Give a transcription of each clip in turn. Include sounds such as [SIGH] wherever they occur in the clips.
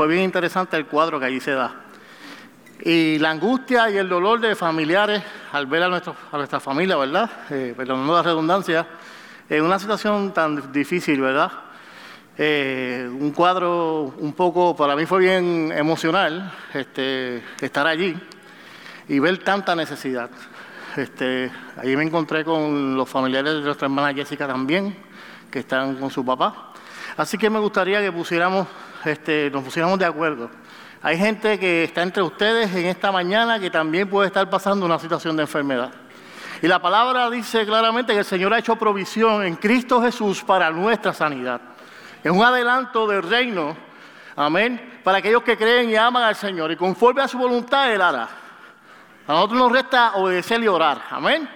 Fue bien interesante el cuadro que allí se da. Y la angustia y el dolor de familiares al ver a, nuestro, a nuestra familia, ¿verdad? Eh, perdón, la redundancia, en una situación tan difícil, ¿verdad? Eh, un cuadro un poco, para mí fue bien emocional este, estar allí y ver tanta necesidad. Este, allí me encontré con los familiares de nuestra hermana Jessica también, que están con su papá. Así que me gustaría que pusiéramos, este, nos pusiéramos de acuerdo. Hay gente que está entre ustedes en esta mañana que también puede estar pasando una situación de enfermedad. Y la palabra dice claramente que el Señor ha hecho provisión en Cristo Jesús para nuestra sanidad. Es un adelanto del reino, amén, para aquellos que creen y aman al Señor y conforme a su voluntad Él hará. A nosotros nos resta obedecer y orar, amén.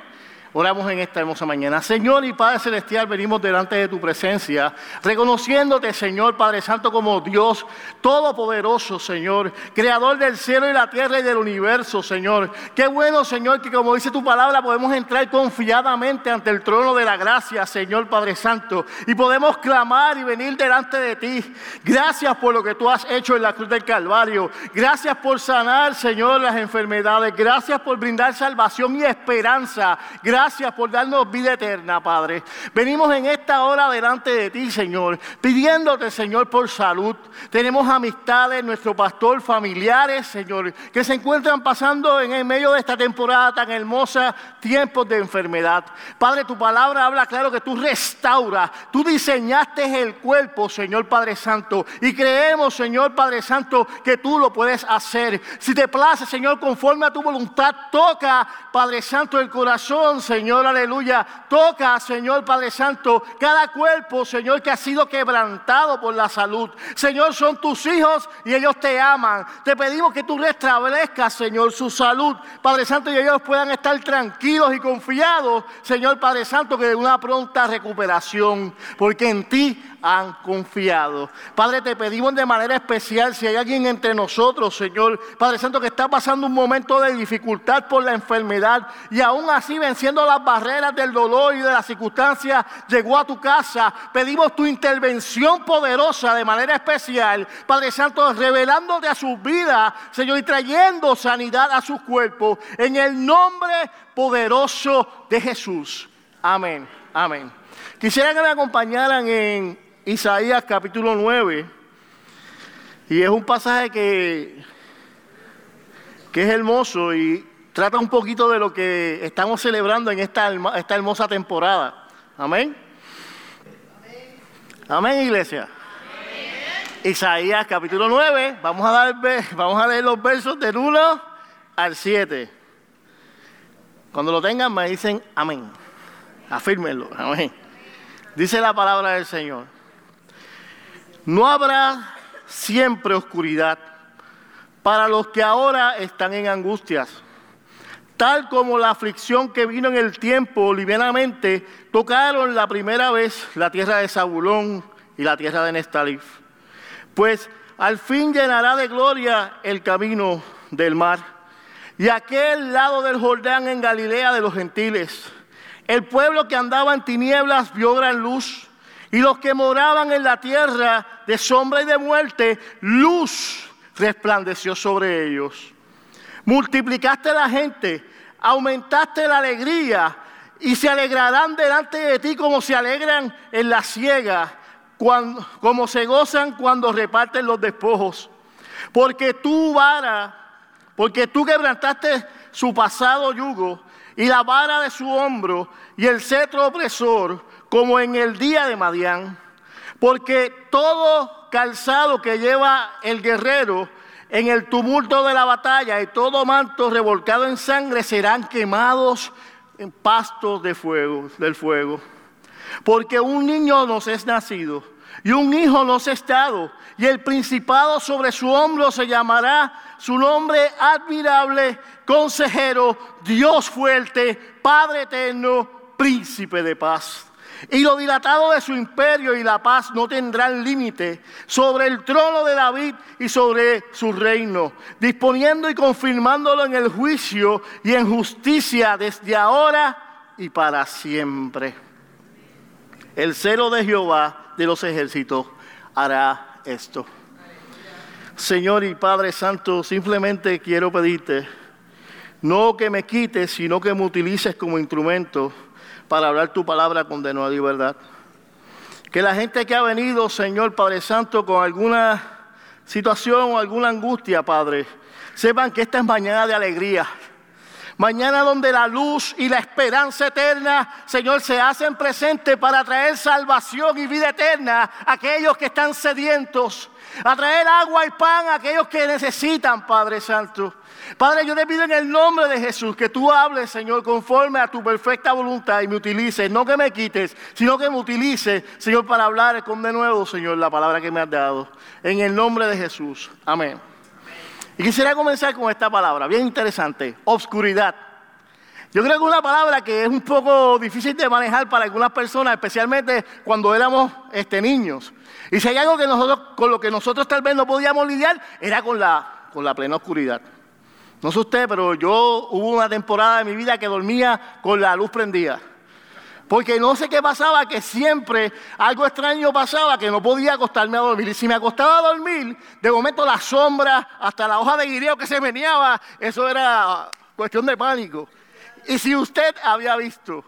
Oramos en esta hermosa mañana. Señor y Padre Celestial, venimos delante de tu presencia, reconociéndote, Señor Padre Santo, como Dios Todopoderoso, Señor, Creador del cielo y la tierra y del universo, Señor. Qué bueno, Señor, que como dice tu palabra, podemos entrar confiadamente ante el trono de la gracia, Señor Padre Santo, y podemos clamar y venir delante de ti. Gracias por lo que tú has hecho en la cruz del Calvario. Gracias por sanar, Señor, las enfermedades. Gracias por brindar salvación y esperanza. Gracias Gracias por darnos vida eterna, Padre. Venimos en esta hora delante de ti, Señor, pidiéndote, Señor, por salud. Tenemos amistades, nuestro pastor, familiares, Señor, que se encuentran pasando en el medio de esta temporada tan hermosa, tiempos de enfermedad. Padre, tu palabra habla claro que tú restauras, tú diseñaste el cuerpo, Señor Padre Santo, y creemos, Señor Padre Santo, que tú lo puedes hacer. Si te place, Señor, conforme a tu voluntad, toca, Padre Santo, el corazón, Señor, aleluya. Toca, Señor Padre Santo, cada cuerpo, Señor, que ha sido quebrantado por la salud. Señor, son tus hijos y ellos te aman. Te pedimos que tú restablezcas, Señor, su salud, Padre Santo, y ellos puedan estar tranquilos y confiados, Señor Padre Santo, que de una pronta recuperación, porque en ti han confiado. Padre, te pedimos de manera especial si hay alguien entre nosotros, Señor, Padre Santo, que está pasando un momento de dificultad por la enfermedad y aún así venciendo las barreras del dolor y de las circunstancias, llegó a tu casa. Pedimos tu intervención poderosa de manera especial, Padre Santo, revelándote a sus vidas, Señor, y trayendo sanidad a sus cuerpos en el nombre poderoso de Jesús. Amén. Amén. Quisiera que me acompañaran en Isaías capítulo 9. Y es un pasaje que, que es hermoso y trata un poquito de lo que estamos celebrando en esta, esta hermosa temporada. Amén. Amén, iglesia. Isaías capítulo 9. Vamos a, dar, vamos a leer los versos del 1 al 7. Cuando lo tengan me dicen amén. Afírmenlo. Amén. Dice la palabra del Señor. No habrá siempre oscuridad para los que ahora están en angustias, tal como la aflicción que vino en el tiempo livianamente tocaron la primera vez la tierra de Zabulón y la tierra de Nestalif. Pues al fin llenará de gloria el camino del mar y aquel lado del Jordán en Galilea de los gentiles. El pueblo que andaba en tinieblas vio gran luz y los que moraban en la tierra de sombra y de muerte, luz resplandeció sobre ellos. Multiplicaste la gente, aumentaste la alegría y se alegrarán delante de ti como se alegran en la ciega, como se gozan cuando reparten los despojos. Porque tú vara, porque tú quebrantaste su pasado yugo y la vara de su hombro y el cetro opresor como en el día de Madián, porque todo calzado que lleva el guerrero en el tumulto de la batalla y todo manto revolcado en sangre serán quemados en pastos de fuego, del fuego. Porque un niño nos es nacido y un hijo nos es dado, y el principado sobre su hombro se llamará su nombre admirable, consejero, Dios fuerte, Padre eterno, príncipe de paz. Y lo dilatado de su imperio y la paz no tendrán límite sobre el trono de David y sobre su reino, disponiendo y confirmándolo en el juicio y en justicia desde ahora y para siempre. El celo de Jehová de los ejércitos hará esto. Señor y Padre Santo, simplemente quiero pedirte, no que me quites, sino que me utilices como instrumento para hablar tu palabra con de nuevo y verdad. Que la gente que ha venido, Señor Padre Santo, con alguna situación o alguna angustia, Padre, sepan que esta es mañana de alegría. Mañana donde la luz y la esperanza eterna, Señor, se hacen presentes para traer salvación y vida eterna a aquellos que están sedientos, a traer agua y pan a aquellos que necesitan, Padre Santo. Padre, yo te pido en el nombre de Jesús que tú hables, Señor, conforme a tu perfecta voluntad y me utilices, no que me quites, sino que me utilices, Señor, para hablar con de nuevo, Señor, la palabra que me has dado. En el nombre de Jesús. Amén. Y quisiera comenzar con esta palabra, bien interesante, obscuridad. Yo creo que es una palabra que es un poco difícil de manejar para algunas personas, especialmente cuando éramos este, niños. Y si hay algo que nosotros, con lo que nosotros tal vez no podíamos lidiar, era con la, con la plena oscuridad. No sé usted, pero yo hubo una temporada de mi vida que dormía con la luz prendida. Porque no sé qué pasaba, que siempre algo extraño pasaba, que no podía acostarme a dormir. Y si me acostaba a dormir, de momento la sombra, hasta la hoja de guireo que se meneaba, eso era cuestión de pánico. Y si usted había visto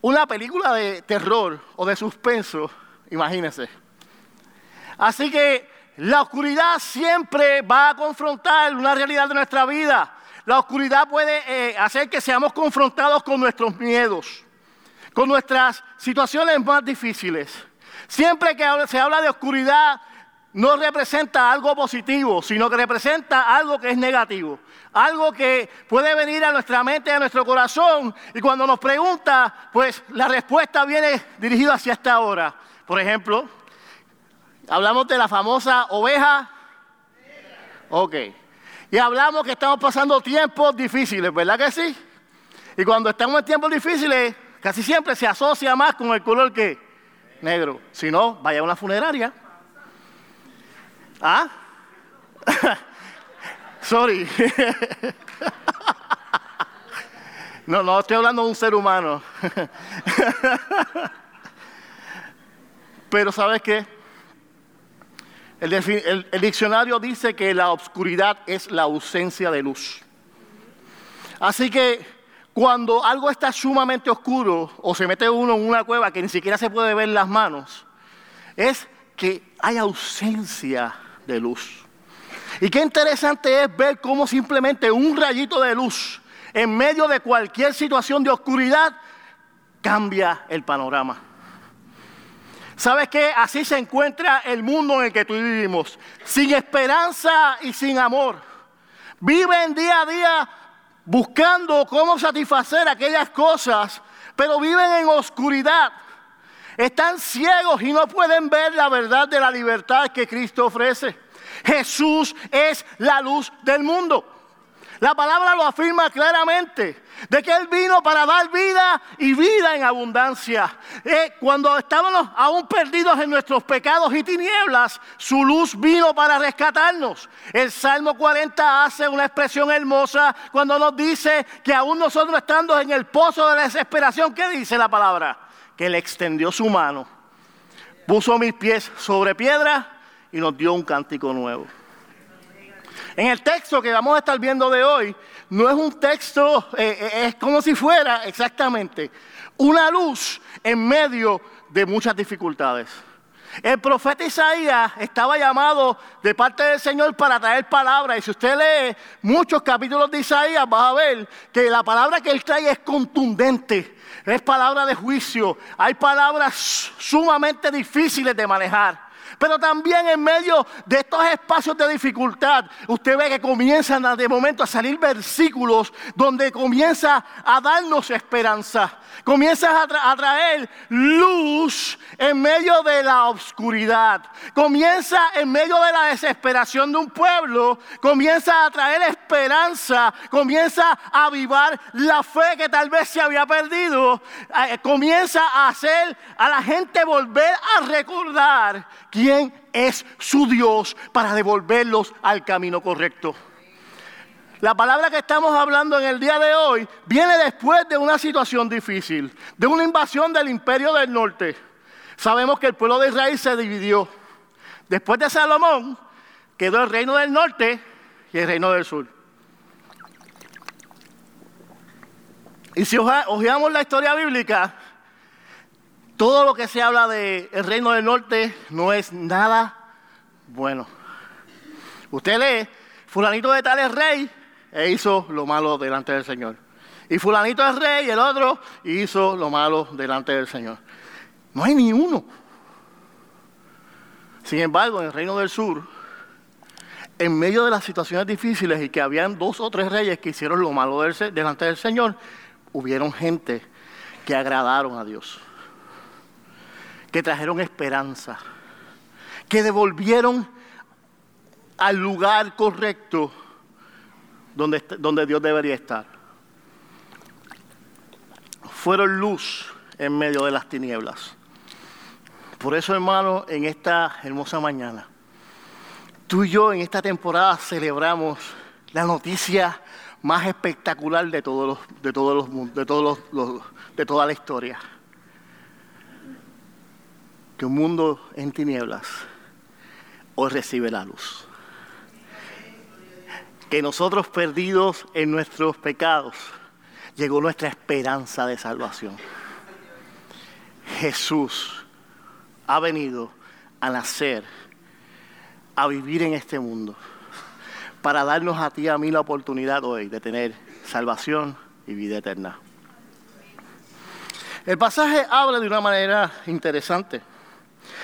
una película de terror o de suspenso, imagínese. Así que la oscuridad siempre va a confrontar una realidad de nuestra vida. La oscuridad puede eh, hacer que seamos confrontados con nuestros miedos con nuestras situaciones más difíciles. Siempre que se habla de oscuridad, no representa algo positivo, sino que representa algo que es negativo. Algo que puede venir a nuestra mente, a nuestro corazón, y cuando nos pregunta, pues la respuesta viene dirigida hacia esta hora. Por ejemplo, hablamos de la famosa oveja. Ok. Y hablamos que estamos pasando tiempos difíciles, ¿verdad que sí? Y cuando estamos en tiempos difíciles, casi siempre se asocia más con el color que negro. Si no, vaya a una funeraria. ¿Ah? [LAUGHS] Sorry. [LAUGHS] no, no, estoy hablando de un ser humano. [LAUGHS] Pero ¿sabes qué? el, diccionario dice que la oscuridad es la ausencia de luz. Así que cuando algo está sumamente oscuro o se mete uno en una cueva que ni siquiera se puede ver las manos, es que hay ausencia de luz. Y qué interesante es ver cómo simplemente un rayito de luz en medio de cualquier situación de oscuridad cambia el panorama. ¿Sabes qué? Así se encuentra el mundo en el que tú vivimos, sin esperanza y sin amor. Viven día a día buscando cómo satisfacer aquellas cosas, pero viven en oscuridad. Están ciegos y no pueden ver la verdad de la libertad que Cristo ofrece. Jesús es la luz del mundo. La palabra lo afirma claramente de que Él vino para dar vida y vida en abundancia. Eh, cuando estábamos aún perdidos en nuestros pecados y tinieblas, su luz vino para rescatarnos. El Salmo 40 hace una expresión hermosa cuando nos dice que aún nosotros estando en el pozo de la desesperación, ¿qué dice la palabra? Que Él extendió su mano, puso mis pies sobre piedra y nos dio un cántico nuevo. En el texto que vamos a estar viendo de hoy, no es un texto, eh, eh, es como si fuera exactamente una luz en medio de muchas dificultades. El profeta Isaías estaba llamado de parte del Señor para traer palabra. Y si usted lee muchos capítulos de Isaías, va a ver que la palabra que él trae es contundente. Es palabra de juicio. Hay palabras sumamente difíciles de manejar. Pero también en medio de estos espacios de dificultad, usted ve que comienzan de momento a salir versículos donde comienza a darnos esperanza. Comienza a, traer luz en medio de la oscuridad. Comienza en medio de la desesperación de un pueblo. Comienza a traer esperanza. Comienza a avivar la fe que tal vez se había perdido. Eh, comienza a hacer a la gente volver a recordar quién es su Dios para devolverlos al camino correcto. La palabra que estamos hablando en el día de hoy viene después de una situación difícil, de una invasión del imperio del norte. Sabemos que el pueblo de Israel se dividió. Después de Salomón, quedó el reino del norte y el reino del sur. Y si ojeamos la historia bíblica, todo lo que se habla del reino del norte no es nada bueno. Usted lee, fulanito de tal es rey e hizo lo malo delante del Señor. Y fulanito es rey y el otro hizo lo malo delante del Señor. No hay ni uno. Sin embargo, en el reino del sur, en medio de las situaciones difíciles y que habían dos o tres reyes que hicieron lo malo delante del Señor, hubieron gente que agradaron a Dios, que trajeron esperanza, que devolvieron al lugar correcto donde, donde Dios debería estar. Fueron luz en medio de las tinieblas. Por eso, hermano, en esta hermosa mañana, tú y yo en esta temporada celebramos la noticia más espectacular de todos los, de todos los, de todos los, de toda la historia. Que un mundo en tinieblas hoy recibe la luz. Que nosotros perdidos en nuestros pecados llegó nuestra esperanza de salvación. Jesús ha venido a nacer, a vivir en este mundo para darnos a ti y a mí la oportunidad hoy de tener salvación y vida eterna. El pasaje habla de una manera interesante.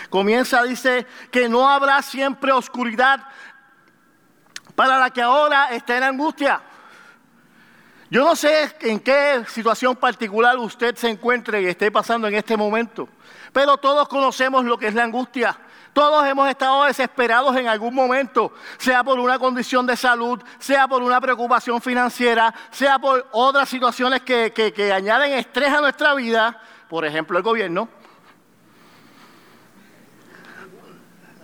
Comienza, dice, que no habrá siempre oscuridad para la que ahora está en angustia. Yo no sé en qué situación particular usted se encuentre y esté pasando en este momento, pero todos conocemos lo que es la angustia. Todos hemos estado desesperados en algún momento, sea por una condición de salud, sea por una preocupación financiera, sea por otras situaciones que, añaden estrés a nuestra vida, por ejemplo el gobierno.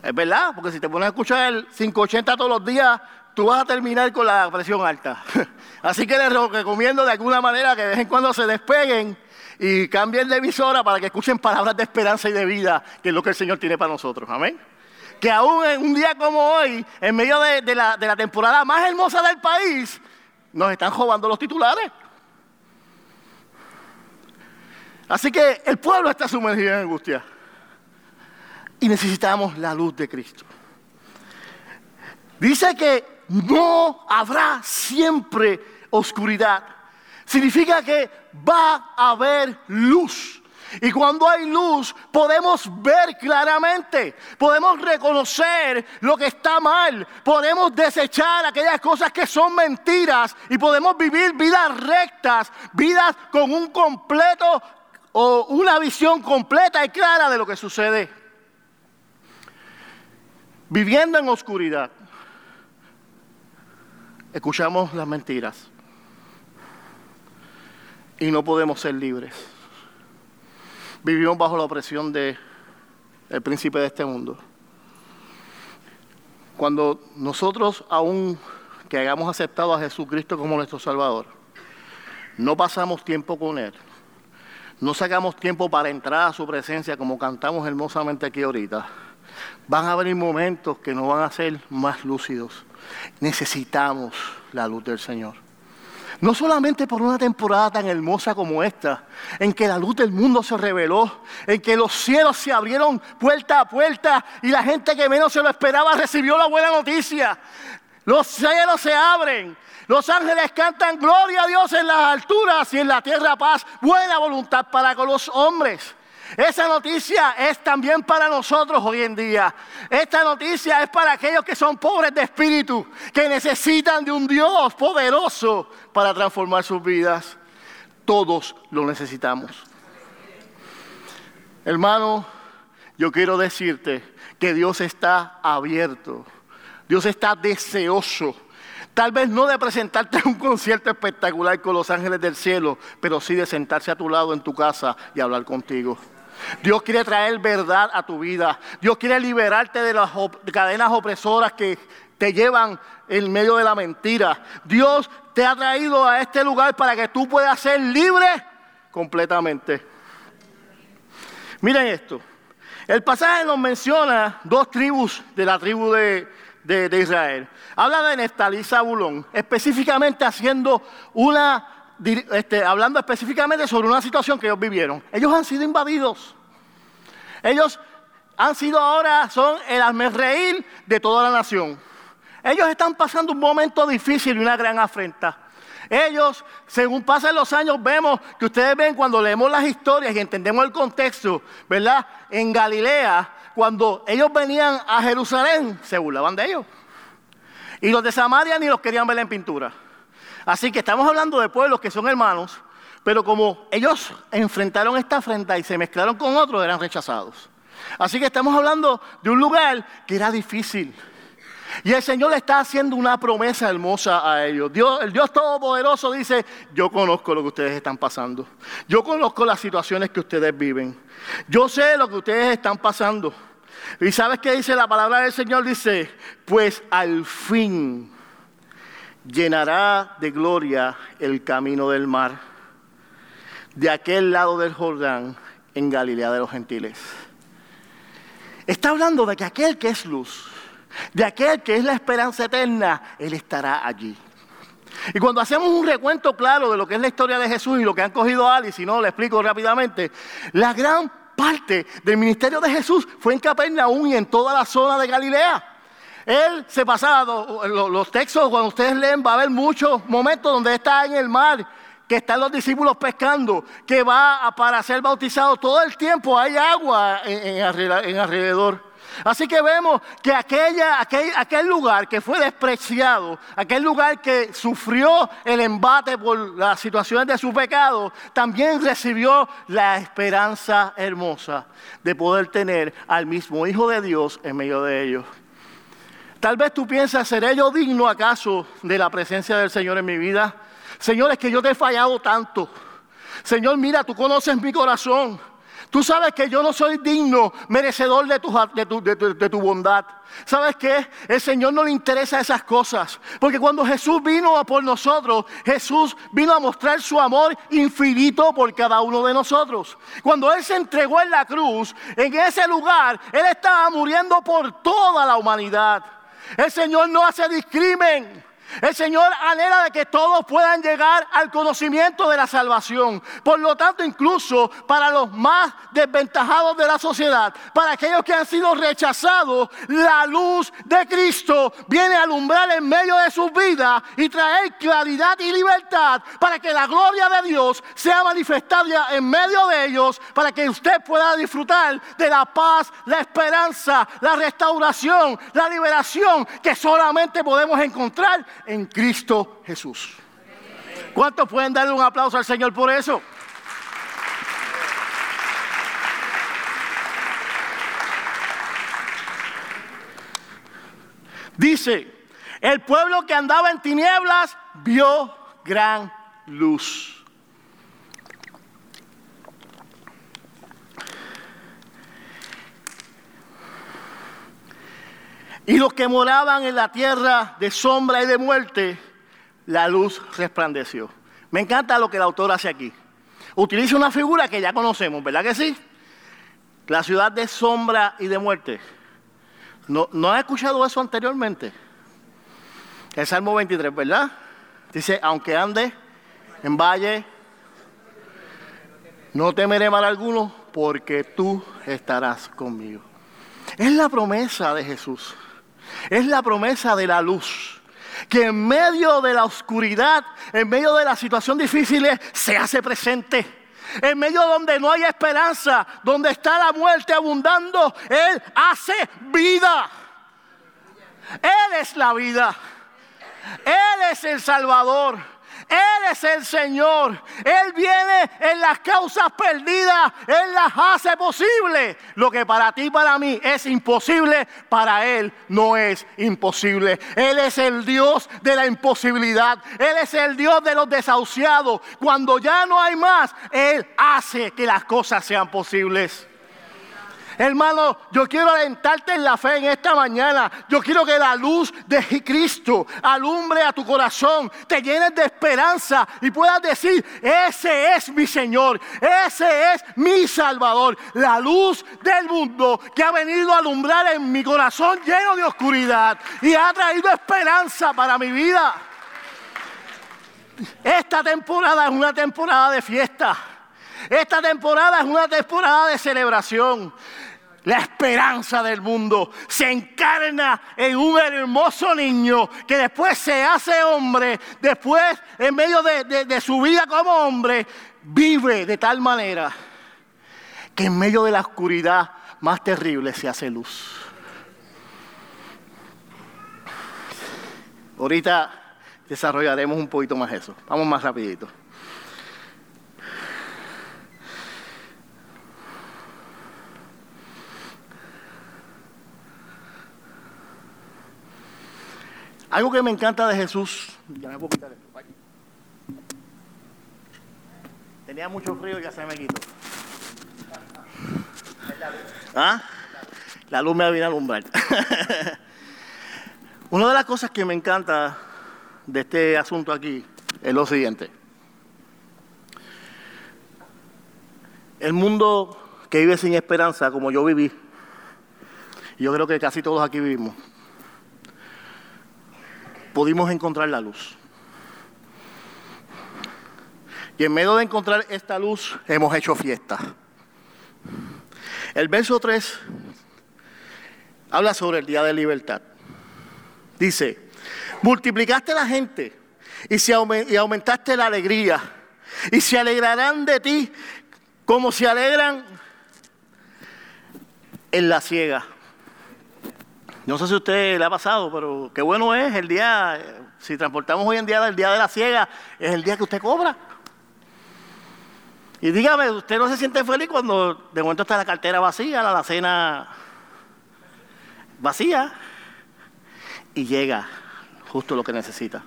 Es verdad, porque si te pones a escuchar el 580 todos los días, tú vas a terminar con la presión alta. [LAUGHS] Así que les recomiendo de alguna manera que de vez en cuando se despeguen y cambien de emisora para que escuchen palabras de esperanza y de vida, que es lo que el Señor tiene para nosotros. Amén. Que aún en un día como hoy, en medio de, la, de la temporada más hermosa del país, nos están robando los titulares. Así que el pueblo está sumergido en angustia. Y necesitamos la luz de Cristo. Dice que no habrá siempre oscuridad. Significa que va a haber luz. Y cuando hay luz podemos ver claramente, podemos reconocer lo que está mal, podemos desechar aquellas cosas que son mentiras y podemos vivir vidas rectas, vidas con un completo o una visión completa y clara de lo que sucede. Viviendo en oscuridad, escuchamos las mentiras y no podemos ser libres. Vivimos bajo la opresión del príncipe de este mundo. Cuando nosotros aún que hayamos aceptado a Jesucristo como nuestro Salvador, no pasamos tiempo con Él, no sacamos tiempo para entrar a su presencia como cantamos hermosamente aquí ahorita, van a venir momentos que nos van a ser más lúcidos. Necesitamos la luz del Señor. No solamente por una temporada tan hermosa como esta, en que la luz del mundo se reveló, en que los cielos se abrieron puerta a puerta y la gente que menos se lo esperaba recibió la buena noticia. Los cielos se abren, los ángeles cantan gloria a Dios en las alturas y en la tierra paz, buena voluntad para con los hombres. Esa noticia es también para nosotros hoy en día. Esta noticia es para aquellos que son pobres de espíritu, que necesitan de un Dios poderoso para transformar sus vidas. Todos lo necesitamos. Hermano, yo quiero decirte que Dios está abierto. Dios está deseoso. Tal vez no de presentarte un concierto espectacular con los ángeles del cielo, pero sí de sentarse a tu lado en tu casa y hablar contigo. Dios quiere traer verdad a tu vida. Dios quiere liberarte de las cadenas opresoras que te llevan en medio de la mentira. Dios te ha traído a este lugar para que tú puedas ser libre completamente. Miren esto. El pasaje nos menciona dos tribus de la tribu de, Israel. Habla de Neftalí y Zabulón, específicamente haciendo una, este, hablando específicamente sobre una situación que ellos vivieron. Ellos han sido invadidos. Ellos han sido ahora, son el reír de toda la nación. Ellos están pasando un momento difícil y una gran afrenta. Ellos, según pasan los años, vemos que ustedes ven cuando leemos las historias y entendemos el contexto, ¿verdad? En Galilea, cuando ellos venían a Jerusalén, se burlaban de ellos. Y los de Samaria ni los querían ver en pintura. Así que estamos hablando de pueblos que son hermanos, pero como ellos enfrentaron esta afrenta y se mezclaron con otros, eran rechazados. Así que estamos hablando de un lugar que era difícil. Y el Señor le está haciendo una promesa hermosa a ellos. Dios, el Dios Todopoderoso dice, yo conozco lo que ustedes están pasando. Yo conozco las situaciones que ustedes viven. Yo sé lo que ustedes están pasando. Y sabes qué dice la palabra del Señor? Dice, pues al fin llenará de gloria el camino del mar, de aquel lado del Jordán, en Galilea de los gentiles. Está hablando de que aquel que es luz, de aquel que es la esperanza eterna, Él estará allí. Y cuando hacemos un recuento claro de lo que es la historia de Jesús y lo que han cogido a si no, le explico rápidamente, la gran parte del ministerio de Jesús fue en Capernaum y en toda la zona de Galilea. Él se pasaba, los textos cuando ustedes leen va a haber muchos momentos donde está en el mar, que están los discípulos pescando, que va para ser bautizado. Todo el tiempo hay agua en alrededor. Así que vemos que aquella, aquel, lugar que fue despreciado, aquel lugar que sufrió el embate por las situaciones de su pecado, también recibió la esperanza hermosa de poder tener al mismo Hijo de Dios en medio de ellos. Tal vez tú piensas, ¿seré yo digno acaso de la presencia del Señor en mi vida? Señor, es que yo te he fallado tanto. Señor, mira, tú conoces mi corazón. Tú sabes que yo no soy digno, merecedor de tu, bondad. ¿Sabes qué? El Señor no le interesa esas cosas. Porque cuando Jesús vino por nosotros, Jesús vino a mostrar su amor infinito por cada uno de nosotros. Cuando Él se entregó en la cruz, en ese lugar, Él estaba muriendo por toda la humanidad. El Señor no hace discrimen. El Señor anhela de que todos puedan llegar al conocimiento de la salvación. Por lo tanto, incluso para los más desventajados de la sociedad, para aquellos que han sido rechazados, la luz de Cristo viene a alumbrar en medio de sus vidas y traer claridad y libertad para que la gloria de Dios sea manifestada en medio de ellos, para que usted pueda disfrutar de la paz, la esperanza, la restauración, la liberación que solamente podemos encontrar en Cristo Jesús. ¿Cuántos pueden darle un aplauso al Señor por eso? Dice, el pueblo que andaba en tinieblas vio gran luz. Y los que moraban en la tierra de sombra y de muerte, la luz resplandeció. Me encanta lo que el autor hace aquí. Utiliza una figura que ya conocemos, ¿verdad que sí? La ciudad de sombra y de muerte. ¿No, ¿no escuchado eso anteriormente? El Salmo 23, ¿verdad? Dice, aunque ande en valle, no temeré mal alguno, porque tú estarás conmigo. Es la promesa de Jesús. Es la promesa de la luz. Que en medio de la oscuridad, en medio de las situaciones difíciles, se hace presente. En medio donde no hay esperanza, donde está la muerte abundando, Él hace vida. Él es la vida. Él es el Salvador. Él es el Señor. Él viene en las causas perdidas. Él las hace posible. Lo que para ti para mí es imposible, para Él no es imposible. Él es el Dios de la imposibilidad. Él es el Dios de los desahuciados. Cuando ya no hay más, Él hace que las cosas sean posibles. Hermano, yo quiero alentarte en la fe en esta mañana. Yo quiero que la luz de Cristo alumbre a tu corazón, te llenes de esperanza y puedas decir, ese es mi Señor, ese es mi Salvador, la luz del mundo que ha venido a alumbrar en mi corazón lleno de oscuridad y ha traído esperanza para mi vida. Esta temporada es una temporada de fiesta. Esta temporada es una temporada de celebración. La esperanza del mundo se encarna en un hermoso niño que después se hace hombre, después en medio de, de su vida como hombre, vive de tal manera que en medio de la oscuridad más terrible se hace luz. Ahorita desarrollaremos un poquito más eso. Vamos más rapidito. Algo que me encanta de Jesús, ya me puedo quitar esto. Tenía mucho frío y ya se me quitó. ¿Ah? La luz me viene a alumbrar. [LAUGHS] Una de las cosas que me encanta de este asunto aquí es lo siguiente. El mundo que vive sin esperanza, como yo viví, yo creo que casi todos aquí vivimos, pudimos encontrar la luz. Y en medio de encontrar esta luz hemos hecho fiesta. El verso 3 habla sobre el día de libertad. Dice, multiplicaste la gente y, y aumentaste la alegría y se alegrarán de ti como se alegran en la ciega. No sé si a usted le ha pasado, pero qué bueno es el día, si transportamos hoy en día el día de la ciega, es el día que usted cobra. Y dígame, ¿usted no se siente feliz cuando de momento está la cartera vacía, la cena vacía y llega justo lo que necesita?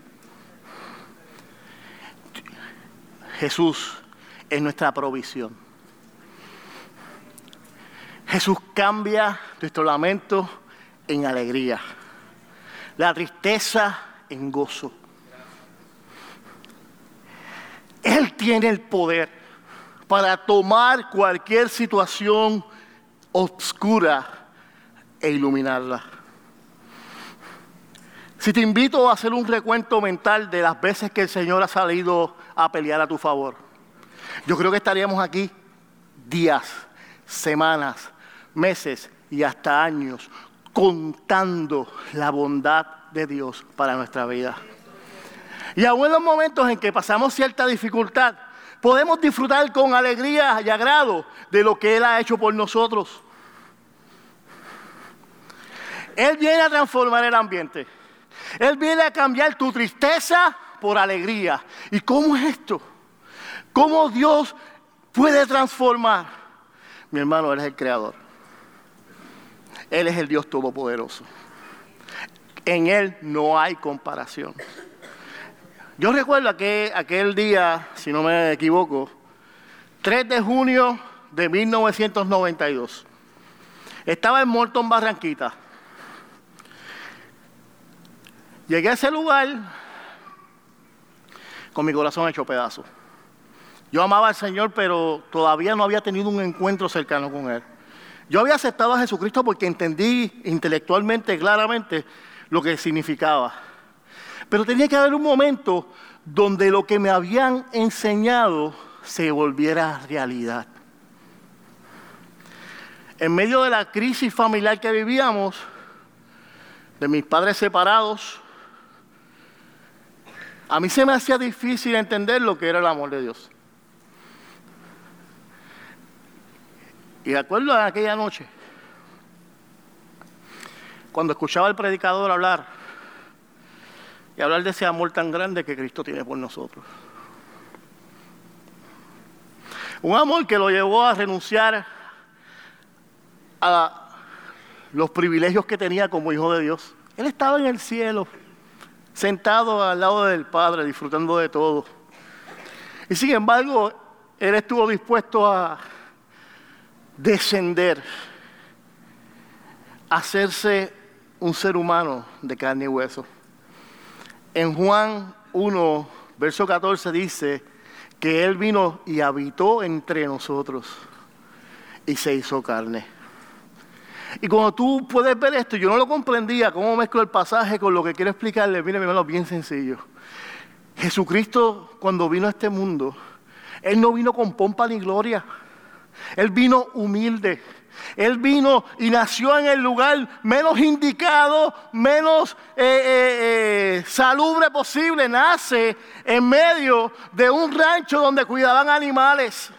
Jesús es nuestra provisión. Jesús cambia nuestro lamento en alegría, la tristeza en gozo. Él tiene el poder para tomar cualquier situación oscura e iluminarla. Si te invito a hacer un recuento mental de las veces que el Señor ha salido a pelear a tu favor, yo creo que estaríamos aquí días, semanas, meses y hasta años contando la bondad de Dios para nuestra vida. Y aún en los momentos en que pasamos cierta dificultad, podemos disfrutar con alegría y agrado de lo que Él ha hecho por nosotros. Él viene a transformar el ambiente. Él viene a cambiar tu tristeza por alegría. ¿Y cómo es esto? ¿Cómo Dios puede transformar? Mi hermano, Él es el creador. Él es el Dios Todopoderoso. En Él no hay comparación. Yo recuerdo aquel, aquel día, si no me equivoco, 3 de junio de 1992. Estaba en Morton, Barranquita. Llegué a ese lugar con mi corazón hecho pedazo. Yo amaba al Señor, pero todavía no había tenido un encuentro cercano con Él. Yo había aceptado a Jesucristo porque entendí intelectualmente, claramente, lo que significaba. Pero tenía que haber un momento donde lo que me habían enseñado se volviera realidad. En medio de la crisis familiar que vivíamos, de mis padres separados, a mí se me hacía difícil entender lo que era el amor de Dios. Y de acuerdo a aquella noche, cuando escuchaba al predicador hablar y hablar de ese amor tan grande que Cristo tiene por nosotros. Un amor que lo llevó a renunciar a los privilegios que tenía como hijo de Dios. Él estaba en el cielo, sentado al lado del Padre, disfrutando de todo. Y sin embargo, Él estuvo dispuesto a descender hacerse un ser humano de carne y hueso. En Juan 1, verso 14 dice que Él vino y habitó entre nosotros y se hizo carne. Y cuando tú puedes ver esto, yo no lo comprendía, cómo mezclo el pasaje con lo que quiero explicarle, mire, mi hermano, bien sencillo. Jesucristo, cuando vino a este mundo, Él no vino con pompa ni gloria. Él vino humilde. Él vino y nació en el lugar menos indicado, menos eh, eh, eh, salubre posible. Nace en medio de un rancho donde cuidaban animales.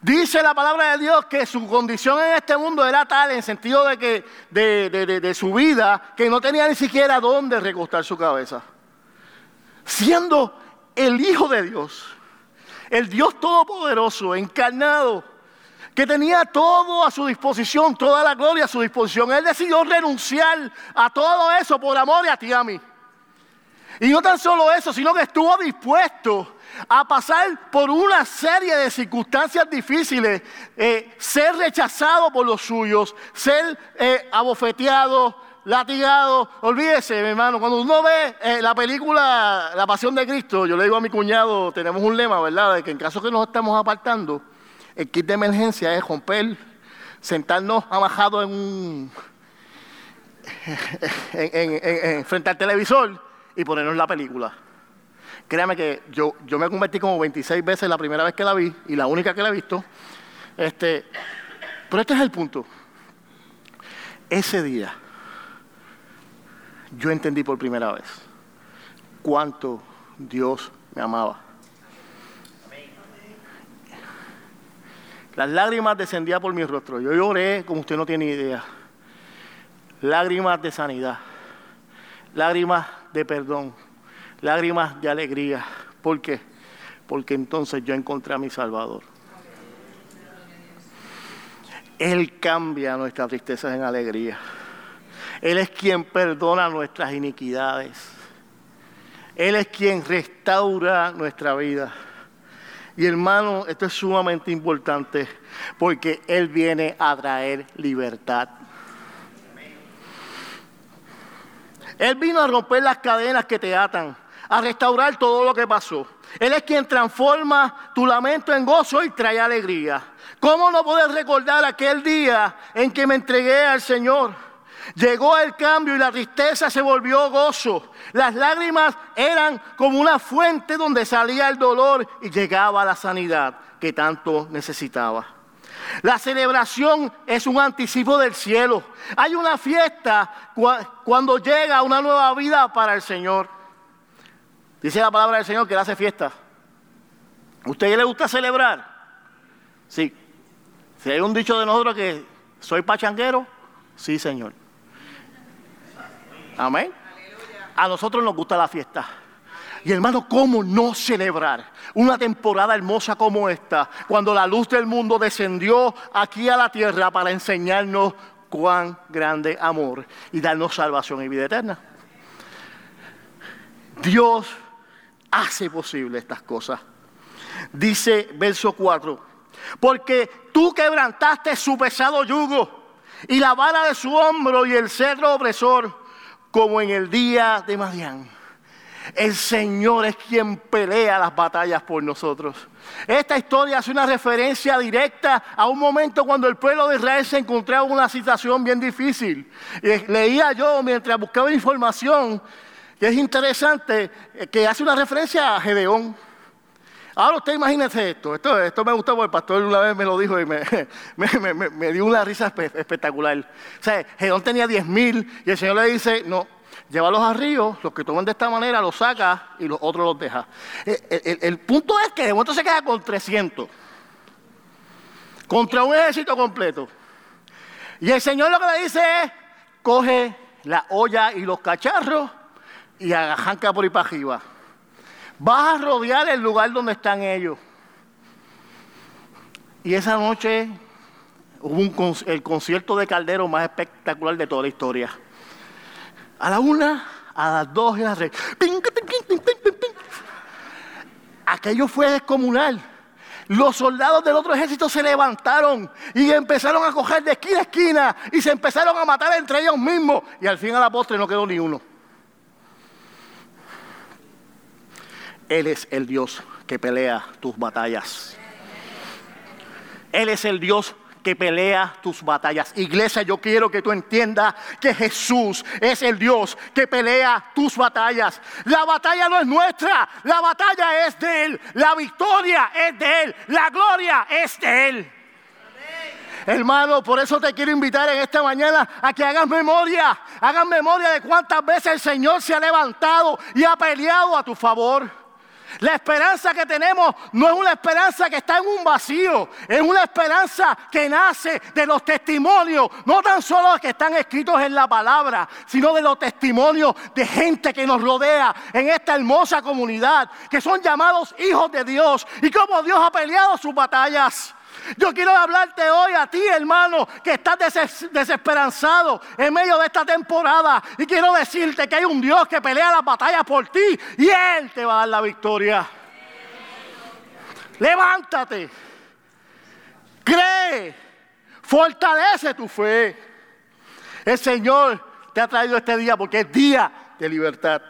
Dice la palabra de Dios que su condición en este mundo era tal, en sentido de que de, su vida, que no tenía ni siquiera dónde recostar su cabeza. Siendo el Hijo de Dios, el Dios Todopoderoso, encarnado, que tenía todo a su disposición, toda la gloria a su disposición. Él decidió renunciar a todo eso por amor a ti y a mí. Y no tan solo eso, sino que estuvo dispuesto a pasar por una serie de circunstancias difíciles, eh, ser rechazado por los suyos, ser eh, abofeteado, latigado. Olvídese, mi hermano, cuando uno ve eh, la película La Pasión de Cristo, yo le digo a mi cuñado, tenemos un lema, ¿verdad?, de que en caso que nos estamos apartando, el kit de emergencia es romper, sentarnos abajados en un, frente al televisor y ponernos la película. Créame que yo, yo me convertí como 26 veces la primera vez que la vi y la única que la he visto. Este, pero este es el punto. Ese día yo entendí por primera vez cuánto Dios me amaba. Las lágrimas descendían por mi rostro. Yo lloré como usted no tiene idea. Lágrimas de sanidad. Lágrimas de perdón. Lágrimas de alegría. ¿Por qué? Porque entonces yo encontré a mi Salvador. Él cambia nuestras tristezas en alegría. Él es quien perdona nuestras iniquidades. Él es quien restaura nuestra vida. Y hermano, esto es sumamente importante porque Él viene a traer libertad. Él vino a romper las cadenas que te atan, a restaurar todo lo que pasó. Él es quien transforma tu lamento en gozo y trae alegría. ¿Cómo no poder recordar aquel día en que me entregué al Señor? Llegó el cambio y la tristeza se volvió gozo. Las lágrimas eran como una fuente donde salía el dolor y llegaba la sanidad que tanto necesitaba. La celebración es un anticipo del cielo. Hay una fiesta cuando llega una nueva vida para el Señor. Dice la palabra del Señor que Él hace fiesta. ¿Usted le gusta celebrar? Sí. Si hay un dicho de nosotros que soy pachanguero, sí, Señor. Amén. A nosotros nos gusta la fiesta. Y hermano, ¿cómo no celebrar una temporada hermosa como esta, cuando la luz del mundo descendió aquí a la tierra para enseñarnos cuán grande amor y darnos salvación y vida eterna? Dios hace posible estas cosas. Dice verso 4, porque tú quebrantaste su pesado yugo y la vara de su hombro y el cedro opresor como en el día de Madián. El Señor es quien pelea las batallas por nosotros. Esta historia hace una referencia directa a un momento cuando el pueblo de Israel se encontraba en una situación bien difícil. leía yo mientras buscaba información, que es interesante, eh, que hace una referencia a Gedeón. Ahora usted imagínese esto. esto, esto me gustó porque el pastor una vez me lo dijo y me, [LAUGHS] me, dio una risa espectacular. O sea, Gedeón tenía 10 mil y el Señor le dice, no, llévalos a río, los que toman de esta manera los saca y los otros los deja. Eh, el, punto es que de momento se queda con 300. Contra un ejército completo. Y el Señor lo que le dice es, coge la olla y los cacharros y arranca por ahí para arriba. Vas a rodear el lugar donde están ellos. Y esa noche hubo el concierto de Caldero más espectacular de toda la historia. A la una, a las dos y a las tres. Aquello fue descomunal. los soldados del otro ejército se levantaron y empezaron a coger de esquina a esquina y se empezaron a matar entre ellos mismos. Y al fin a la postre no quedó ni uno. Él es el Dios que pelea tus batallas. Él es el Dios que pelea tus batallas. Iglesia, yo quiero que tú entiendas que Jesús es el Dios que pelea tus batallas. La batalla no es nuestra, la batalla es de Él. La victoria es de Él, la gloria es de Él. Hermano, por eso te quiero invitar en esta mañana a que hagas memoria, hagas memoria de cuántas veces el Señor se ha levantado y ha peleado a tu favor. La esperanza que tenemos no es una esperanza que está en un vacío, es una esperanza que nace de los testimonios, no tan solo que están escritos en la palabra, sino de los testimonios de gente que nos rodea en esta hermosa comunidad, que son llamados hijos de Dios y cómo Dios ha peleado sus batallas. Yo quiero hablarte hoy a ti, hermano, que estás desesperanzado en medio de esta temporada. Y quiero decirte que hay un Dios que pelea las batallas por ti y Él te va a dar la victoria. Levántate. Cree. Fortalece tu fe. El Señor te ha traído este día porque es día de libertad.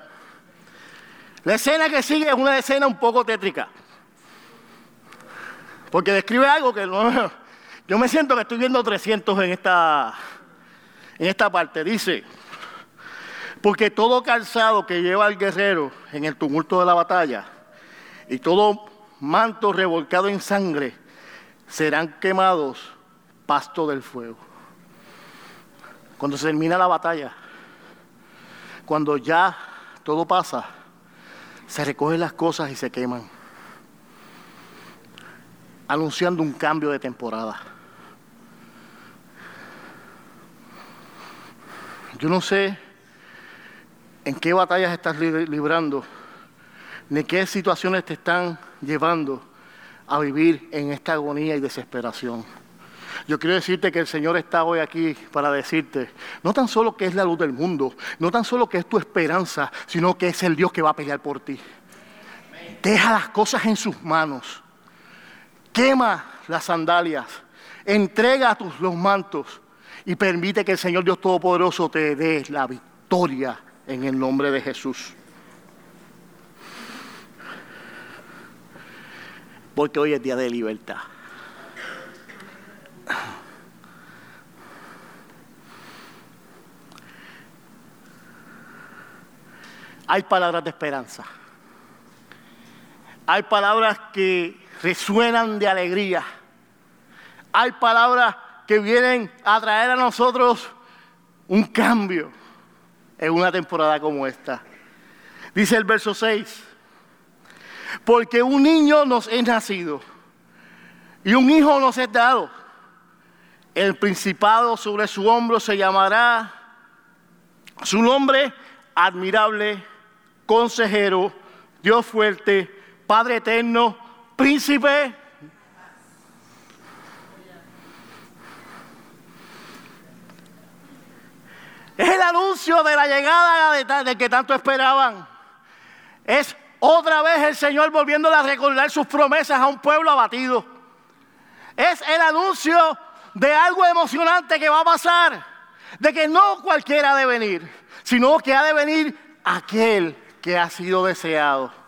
La escena que sigue es una escena un poco tétrica. Porque describe algo que no, yo me siento que estoy viendo 300 en esta, en esta parte. Dice, porque todo calzado que lleva al guerrero en el tumulto de la batalla y todo manto revolcado en sangre serán quemados pasto del fuego. Cuando se termina la batalla, cuando ya todo pasa, se recogen las cosas y se queman anunciando un cambio de temporada. Yo no sé en qué batallas estás librando, ni qué situaciones te están llevando a vivir en esta agonía y desesperación. Yo quiero decirte que el Señor está hoy aquí para decirte, no tan solo que es la luz del mundo, no tan solo que es tu esperanza, sino que es el Dios que va a pelear por ti. Deja las cosas en sus manos quema las sandalias, entrega tus, los mantos y permite que el Señor Dios Todopoderoso te dé la victoria en el nombre de Jesús. Porque hoy es día de libertad. Hay palabras de esperanza. Hay palabras que resuenan de alegría. Hay palabras que vienen a traer a nosotros un cambio en una temporada como esta. Dice el verso 6, porque un niño nos es nacido y un hijo nos es dado. El principado sobre su hombro se llamará su nombre admirable, consejero, Dios fuerte, Padre eterno, príncipe. Es el anuncio de la llegada de, que tanto esperaban. Es otra vez el Señor volviendo a recordar sus promesas a un pueblo abatido. Es el anuncio de algo emocionante que va a pasar. De que no cualquiera ha de venir, sino que ha de venir aquel que ha sido deseado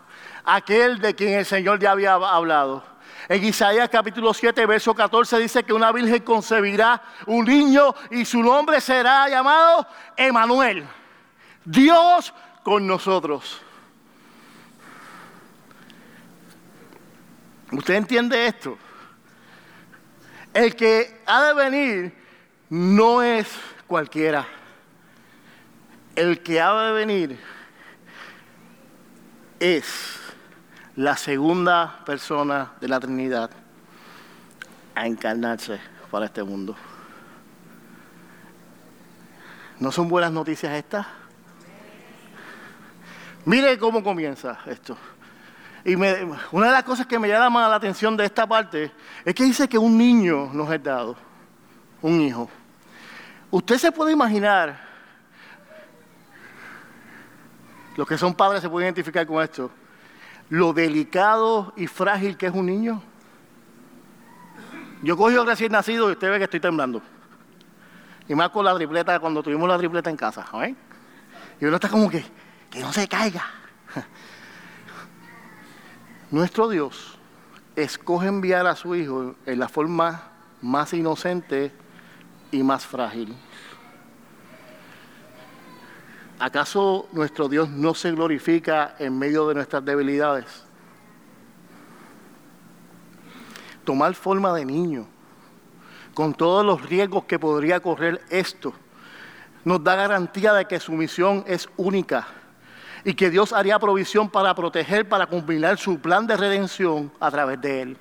aquel de quien el Señor ya había hablado. En Isaías capítulo 7, verso 14 dice que una virgen concebirá un niño y su nombre será llamado Emanuel. Dios con nosotros. ¿Usted entiende esto? El que ha de venir no es cualquiera. El que ha de venir es la segunda persona de la Trinidad a encarnarse para este mundo. ¿No son buenas noticias estas? Mire cómo comienza esto. Y una de las cosas que me llama la atención de esta parte es que dice que un niño nos es dado, un hijo. Usted se puede imaginar, los que son padres se pueden identificar con esto, lo delicado y frágil que es un niño? Yo cojo recién nacido y usted ve que estoy temblando. Y más con la tripleta, cuando tuvimos la tripleta en casa. Y uno está como que, que no se caiga. [LAUGHS] Nuestro Dios escoge enviar a su Hijo en la forma más inocente y más frágil. ¿Acaso nuestro Dios no se glorifica en medio de nuestras debilidades? tomar forma de niño, con todos los riesgos que podría correr esto, nos da garantía de que su misión es única y que Dios haría provisión para proteger, para cumplir su plan de redención a través de él.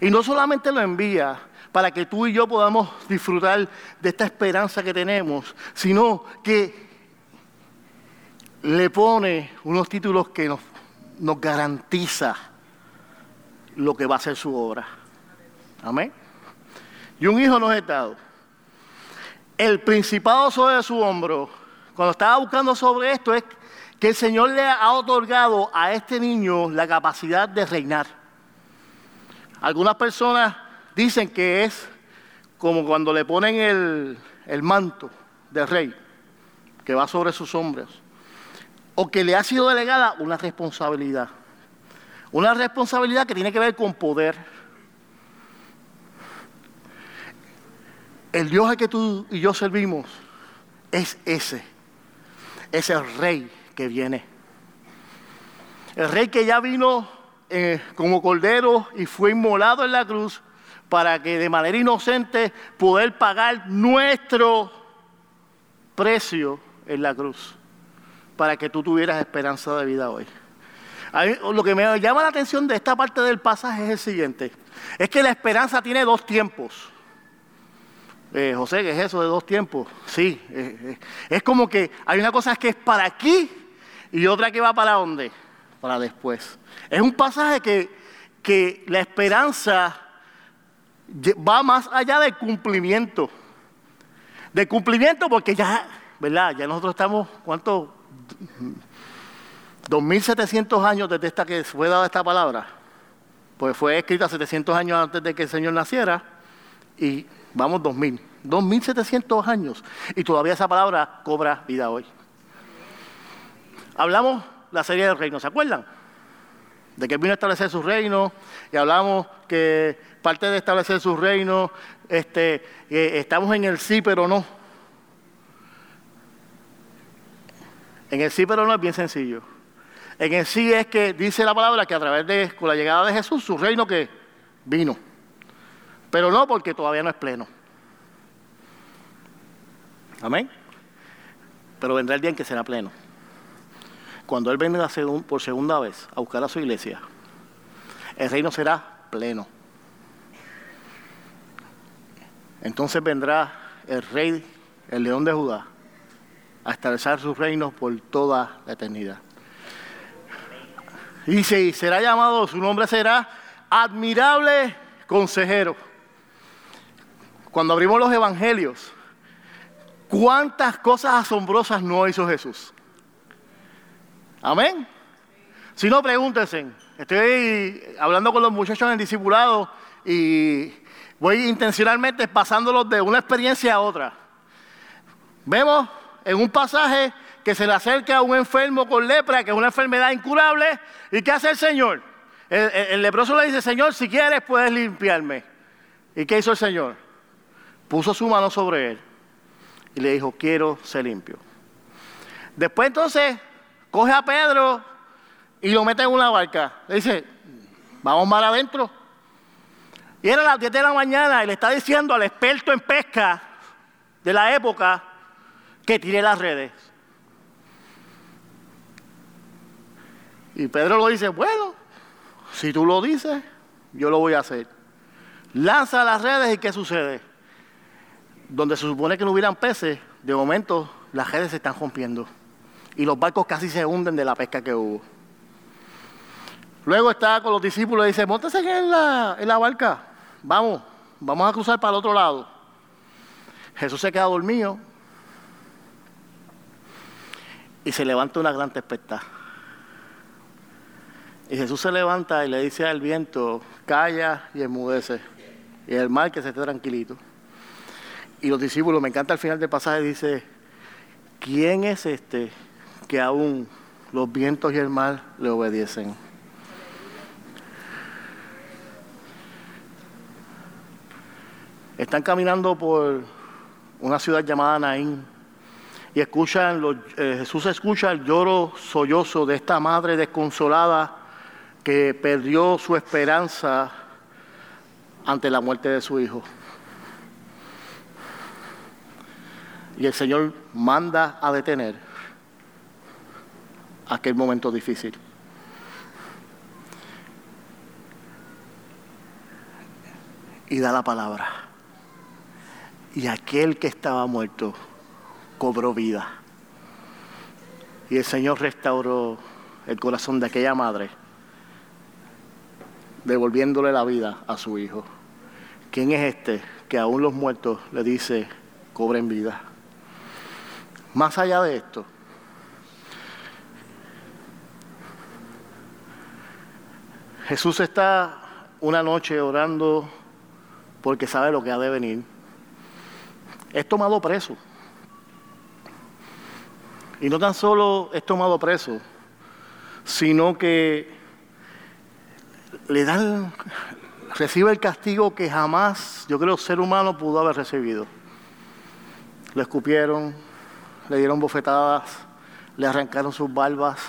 Y no solamente lo envía para que tú y yo podamos disfrutar de esta esperanza que tenemos, sino que le pone unos títulos que nos, nos garantiza lo que va a ser su obra. Amén. Y un hijo nos es dado. El principado sobre su hombro, cuando estaba buscando sobre esto, es que el Señor le ha otorgado a este niño la capacidad de reinar. Algunas personas dicen que es como cuando le ponen el, el manto de rey que va sobre sus hombros, o que le ha sido delegada una responsabilidad. Una responsabilidad que tiene que ver con poder. El Dios al que tú y yo servimos es ese. Es el rey que viene. El rey que ya vino eh, como cordero y fue inmolado en la cruz para que de manera inocente poder pagar nuestro precio en la cruz, para que tú tuvieras esperanza de vida hoy lo que me llama la atención de esta parte del pasaje es el siguiente. Es que la esperanza tiene dos tiempos. Eh, José, ¿qué es eso de dos tiempos? Sí, eh, eh, es como que hay una cosa que es para aquí y otra que va para dónde? Para después. Es un pasaje que, que la esperanza va más allá del cumplimiento. Del cumplimiento porque ya, ¿verdad? Ya nosotros estamos, ¿cuánto? 2700 años desde esta que fue dada esta palabra, pues fue escrita 700 años antes de que el Señor naciera y vamos 2000, 2700 años y todavía esa palabra cobra vida hoy. Hablamos la serie del reino, ¿se acuerdan? De que vino a establecer su reino y hablamos que parte de establecer su reino, este, estamos en el sí pero no. En el sí pero no es bien sencillo. En el sí es que dice la palabra que a través de con la llegada de Jesús, su reino que vino. Pero no porque todavía no es pleno. Amén. Pero vendrá el día en que será pleno. Cuando Él venga por segunda vez a buscar a su iglesia, el reino será pleno. Entonces vendrá el rey, el león de Judá, a establecer su reino por toda la eternidad. Dice, y será llamado, su nombre será admirable consejero. Cuando abrimos los evangelios, ¿cuántas cosas asombrosas no hizo Jesús? Amén. Si no, pregúntense. Estoy hablando con los muchachos en el discipulado y voy intencionalmente pasándolos de una experiencia a otra. Vemos en un pasaje que se le acerca a un enfermo con lepra, que es una enfermedad incurable, ¿y qué hace el Señor? El, leproso le dice, Señor, si quieres puedes limpiarme. ¿Y qué hizo el Señor? Puso su mano sobre él y le dijo, quiero ser limpio. Después entonces coge a Pedro y lo mete en una barca. Le dice, vamos más adentro. Y era las 10 de la mañana y le está diciendo al experto en pesca de la época que tire las redes. Y Pedro lo dice, bueno, si tú lo dices, yo lo voy a hacer. Lanza las redes y ¿qué sucede? Donde se supone que no hubieran peces, de momento las redes se están rompiendo. Y los barcos casi se hunden de la pesca que hubo. Luego está con los discípulos y dice, montense en la, en la barca, vamos, vamos a cruzar para el otro lado. Jesús se queda dormido y se levanta una gran tempestad. Y Jesús se levanta y le dice al viento, calla y enmudece. y el mar que se esté tranquilito. Y los discípulos, me encanta el final del pasaje, dice, ¿quién es este que aún los vientos y el mar le obedecen? Están caminando por una ciudad llamada Naín y escuchan eh, Jesús escucha el lloro sollozo de esta madre desconsolada que perdió su esperanza ante la muerte de su hijo. Y el Señor manda a detener aquel momento difícil. Y da la palabra. Y aquel que estaba muerto cobró vida. Y el Señor restauró el corazón de aquella madre, devolviéndole la vida a su hijo. ¿Quién es este que aún los muertos le dice, cobren vida? Más allá de esto, Jesús está una noche orando porque sabe lo que ha de venir. Es tomado preso. Y no tan solo es tomado preso, sino que le dan, recibe el castigo que jamás, yo creo, ser humano pudo haber recibido. Le escupieron, le dieron bofetadas, le arrancaron sus barbas,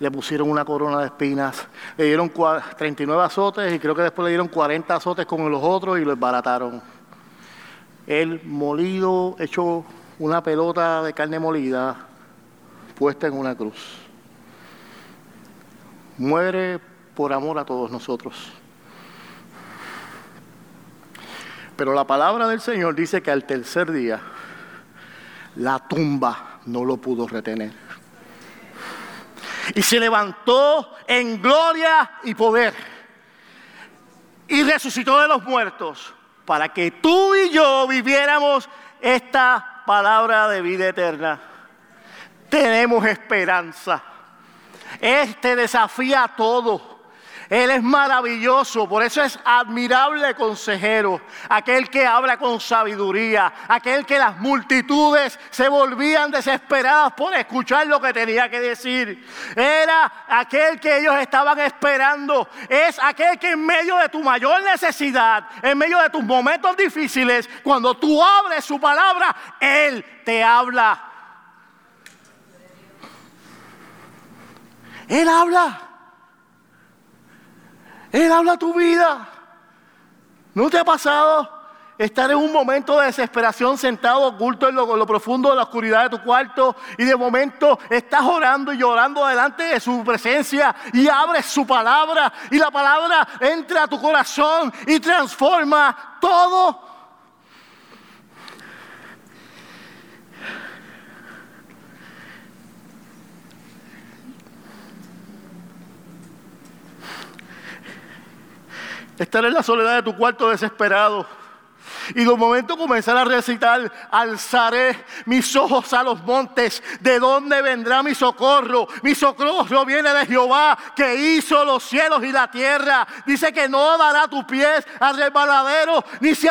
le pusieron una corona de espinas, le dieron 39 azotes y creo que después le dieron 40 azotes con los otros y lo esbarataron. Él molido, hecho una pelota de carne molida, puesta en una cruz. Muere por amor a todos nosotros. Pero la palabra del Señor dice que al tercer día la tumba no lo pudo retener. Y se levantó en gloria y poder. Y resucitó de los muertos para que tú y yo viviéramos esta palabra de vida eterna tenemos esperanza. Este desafía todo. Él es maravilloso, por eso es admirable consejero, aquel que habla con sabiduría, aquel que las multitudes se volvían desesperadas por escuchar lo que tenía que decir. Era aquel que ellos estaban esperando, es aquel que en medio de tu mayor necesidad, en medio de tus momentos difíciles, cuando tú abres su palabra, Él te habla. Él habla. Él habla tu vida. ¿No te ha pasado estar en un momento de desesperación sentado oculto en lo, profundo de la oscuridad de tu cuarto y de momento estás orando y llorando delante de su presencia y abres su palabra y la palabra entra a tu corazón y transforma todo? Estar en la soledad de tu cuarto desesperado. Y de momento comenzar a recitar, alzaré mis ojos a los montes, ¿de dónde vendrá mi socorro? Mi socorro viene de Jehová, que hizo los cielos y la tierra. Dice que no dará tus pies al resbaladero, ni se,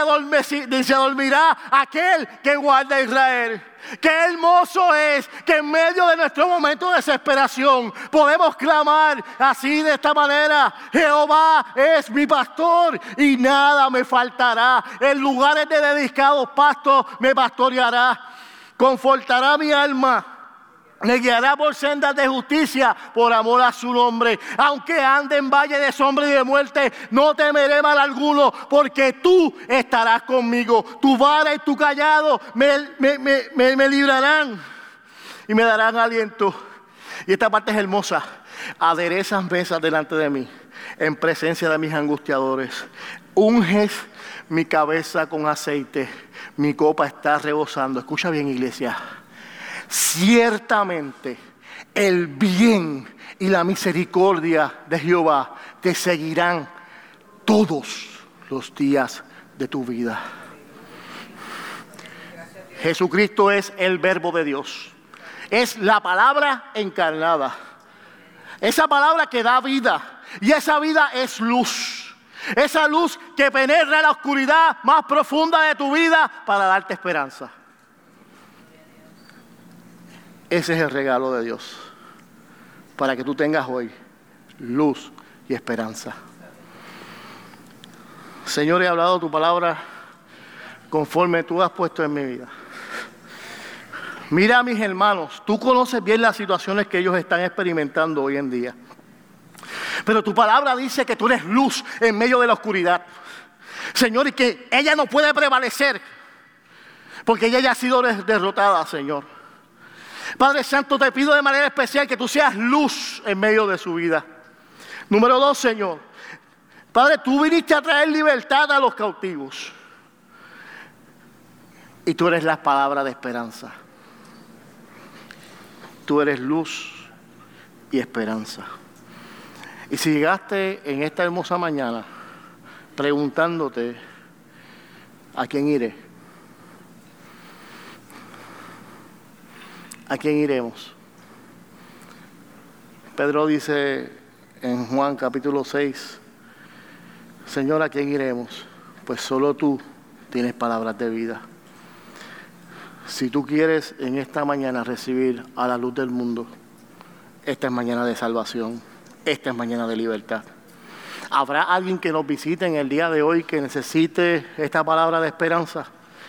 ni se adormirá aquel que guarda a Israel. Qué hermoso es que en medio de nuestro momento de desesperación podemos clamar así de esta manera. Jehová es mi pastor y nada me faltará. En lugares de dedicados pastos me pastoreará. Confortará mi alma me guiará por sendas de justicia por amor a su nombre. Aunque ande en valle de sombra y de muerte, no temeré mal alguno, porque tú estarás conmigo. Tu vara y tu callado me, librarán y me darán aliento. Y esta parte es hermosa. Aderezas mesas delante de mí, en presencia de mis angustiadores. Unges mi cabeza con aceite. Mi copa está rebosando. Escucha bien, iglesia ciertamente el bien y la misericordia de Jehová te seguirán todos los días de tu vida. Jesucristo es el verbo de Dios. Es la palabra encarnada. Esa palabra que da vida. Y esa vida es luz. Esa luz que penetra la oscuridad más profunda de tu vida para darte esperanza. Ese es el regalo de Dios. Para que tú tengas hoy luz y esperanza. Señor, he hablado tu palabra conforme tú has puesto en mi vida. Mira a mis hermanos, tú conoces bien las situaciones que ellos están experimentando hoy en día. Pero tu palabra dice que tú eres luz en medio de la oscuridad. Señor, y que ella no puede prevalecer. Porque ella ya ha sido derrotada, Señor. Padre Santo, te pido de manera especial que tú seas luz en medio de su vida. Número dos, Señor. Padre, tú viniste a traer libertad a los cautivos. Y tú eres la palabra de esperanza. Tú eres luz y esperanza. Y si llegaste en esta hermosa mañana preguntándote a quién iré, ¿a quién iremos? Pedro dice en Juan capítulo 6, Señor, ¿a quién iremos? Pues solo tú tienes palabras de vida. Si tú quieres en esta mañana recibir a la luz del mundo, esta es mañana de salvación, esta es mañana de libertad. ¿Habrá alguien que nos visite en el día de hoy que necesite esta palabra de esperanza?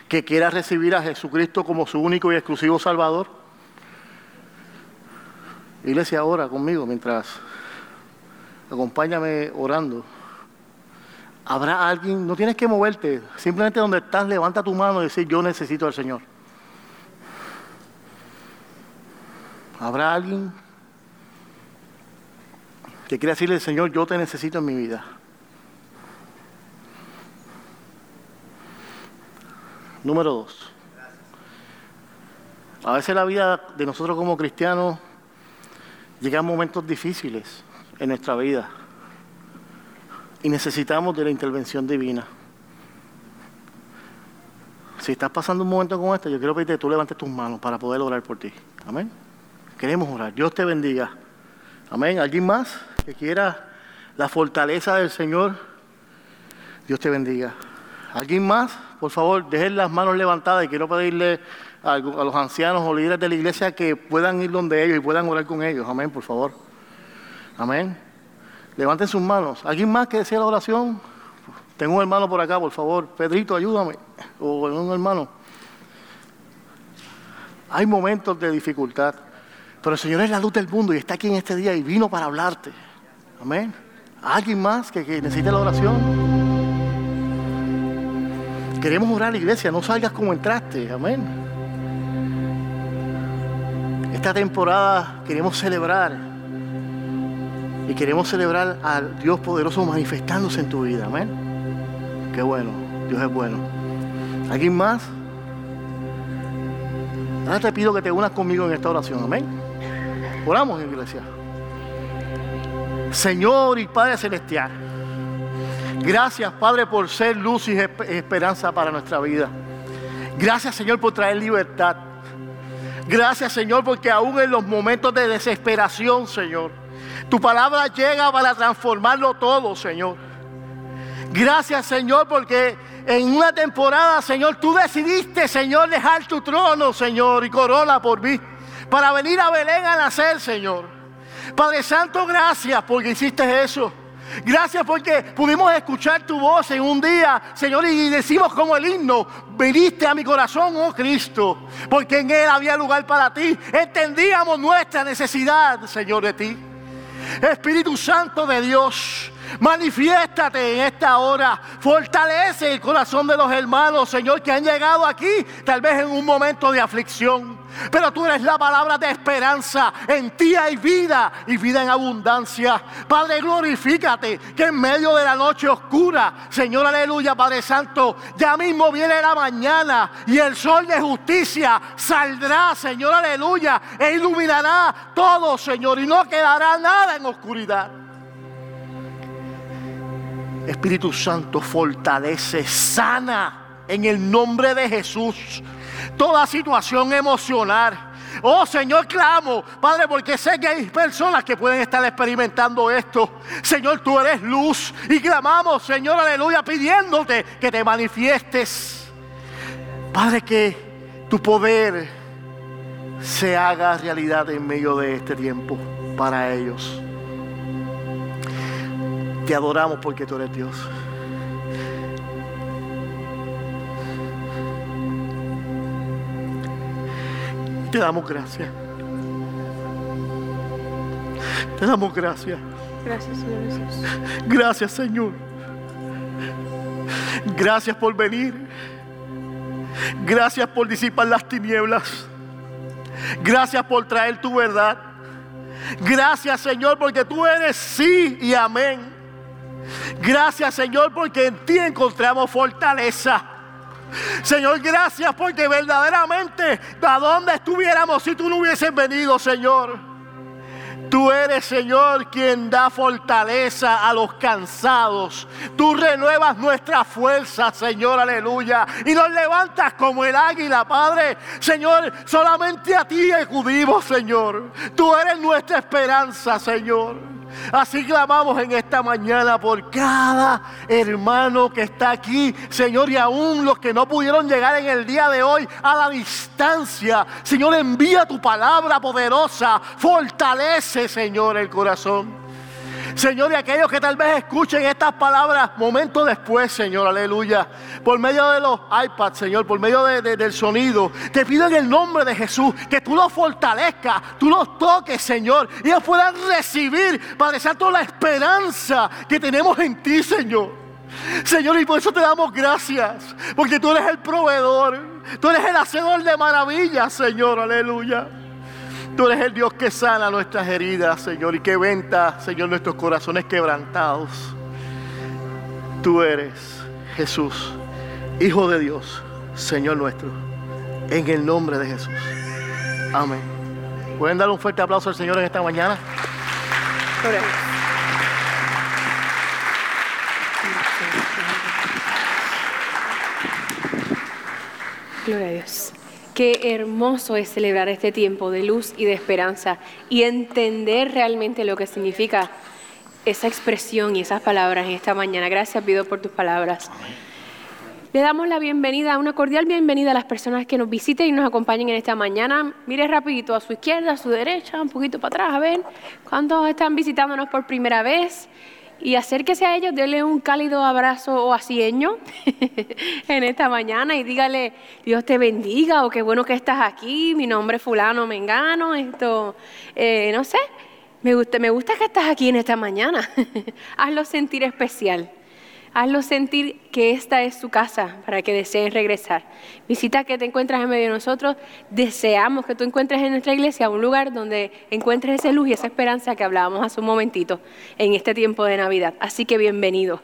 Que quiera recibir a Jesucristo como su único y exclusivo Salvador? Iglesia, ahora conmigo mientras acompáñame orando. Habrá alguien, no tienes que moverte, simplemente donde estás, levanta tu mano y decir, yo necesito al Señor. ¿Habrá alguien que quiera decirle, Señor, yo te necesito en mi vida? Número dos. A veces la vida de nosotros como cristianos llega a momentos difíciles en nuestra vida y necesitamos de la intervención divina. Si estás pasando un momento como este, yo quiero pedirte que tú levantes tus manos para poder orar por ti. Amén. Queremos orar. Dios te bendiga. Amén. ¿Alguien más que quiera la fortaleza del Señor? Dios te bendiga. ¿Alguien más? Por favor, dejen las manos levantadas y quiero pedirle a, los ancianos o líderes de la iglesia que puedan ir donde ellos y puedan orar con ellos. Amén, por favor. Amén. Levanten sus manos. ¿Alguien más que desea la oración? Tengo un hermano por acá, por favor. Pedrito, ayúdame. O un hermano. Hay momentos de dificultad. Pero el Señor es la luz del mundo y está aquí en este día y vino para hablarte. Amén. ¿Alguien más que, necesite la oración? Queremos orar la iglesia, no salgas como entraste. Amén. Esta temporada queremos celebrar y queremos celebrar al Dios poderoso manifestándose en tu vida. Amén. Qué bueno, Dios es bueno. ¿Alguien más? Ahora te pido que te unas conmigo en esta oración. Amén. Oramos, iglesia. Señor y Padre Celestial, gracias, Padre, por ser luz y esperanza para nuestra vida. Gracias, Señor, por traer libertad. Gracias, Señor, porque aún en los momentos de desesperación, Señor, tu palabra llega para transformarlo todo, Señor. Gracias, Señor, porque en una temporada, Señor, tú decidiste, Señor, dejar tu trono, Señor, y corona por mí para venir a Belén a nacer, Señor. Padre Santo, gracias porque hiciste eso. Gracias porque pudimos escuchar tu voz en un día, Señor, y decimos como el himno, viniste a mi corazón, oh Cristo, porque en Él había lugar para ti. Entendíamos nuestra necesidad, Señor, de ti. Espíritu Santo de Dios, Manifiéstate en esta hora. Fortalece el corazón de los hermanos, Señor, que han llegado aquí, tal vez en un momento de aflicción. Pero tú eres la palabra de esperanza. En ti hay vida y vida en abundancia. Padre, glorifícate que en medio de la noche oscura, Señor, aleluya, Padre Santo, ya mismo viene la mañana y el sol de justicia saldrá, Señor, aleluya, e iluminará todo, Señor, y no quedará nada en oscuridad. Espíritu Santo, fortalece, sana en el nombre de Jesús toda situación emocional, Oh Señor, clamo, Padre, porque sé que hay personas que pueden estar experimentando esto. Señor, tú eres luz y clamamos, Señor, aleluya, pidiéndote que te manifiestes. Padre, que tu poder se haga realidad en medio de este tiempo para ellos. Te adoramos porque tú eres Dios. Te damos gracias. Te damos gracias. Gracias, Señor Jesús. Gracias, Señor. Gracias por venir. Gracias por disipar las tinieblas. Gracias por traer tu verdad. Gracias, Señor, porque tú eres sí y amén. Gracias, Señor, porque en ti encontramos fortaleza. Señor, gracias porque verdaderamente, ¿a dónde estuviéramos si tú no hubieses venido, Señor? Tú eres, Señor, quien da fortaleza a los cansados. Tú renuevas nuestra fuerza, Señor, aleluya. Y nos levantas como el águila, Padre. Señor, solamente a ti acudimos, Señor. Tú eres nuestra esperanza, Señor. Así clamamos en esta mañana por cada hermano que está aquí, Señor, y aún los que no pudieron llegar en el día de hoy a la distancia. Señor, envía tu palabra poderosa, fortalece, Señor, el corazón. Señor, y aquellos que tal vez escuchen estas palabras momentos después, Señor, aleluya, por medio de los iPads, Señor, por medio del sonido, te pido en el nombre de Jesús que tú los fortalezcas, tú los toques, Señor, y ellos puedan recibir, Padre Santo, la esperanza que tenemos en ti, Señor. Señor, y por eso te damos gracias, porque tú eres el proveedor, tú eres el hacedor de maravillas, Señor, aleluya. Tú eres el Dios que sana nuestras heridas, Señor, y que venta, Señor, nuestros corazones quebrantados. Tú eres Jesús, Hijo de Dios, Señor nuestro, en el nombre de Jesús. Amén. ¿Pueden darle un fuerte aplauso al Señor en esta mañana? Gloria a Dios. Qué hermoso es celebrar este tiempo de luz y de esperanza y entender realmente lo que significa esa expresión y esas palabras en esta mañana. Gracias, pido por tus palabras. Le damos la bienvenida, una cordial bienvenida a las personas que nos visiten y nos acompañen en esta mañana. Mire rapidito a su izquierda, a su derecha, un poquito para atrás, a ver cuántos están visitándonos por primera vez y acérquese a ellos, déle un cálido abrazo o asieño [LAUGHS] en esta mañana y dígale, Dios te bendiga o qué bueno que estás aquí, mi nombre es fulano, mengano, esto, eh, no sé, me gusta, me gusta que estás aquí en esta mañana, [LAUGHS] hazlo sentir especial. Hazlo sentir que esta es su casa para que deseen regresar. Visita que te encuentras en medio de nosotros. Deseamos que tú encuentres en nuestra iglesia un lugar donde encuentres esa luz y esa esperanza que hablábamos hace un momentito en este tiempo de Navidad. Así que bienvenido.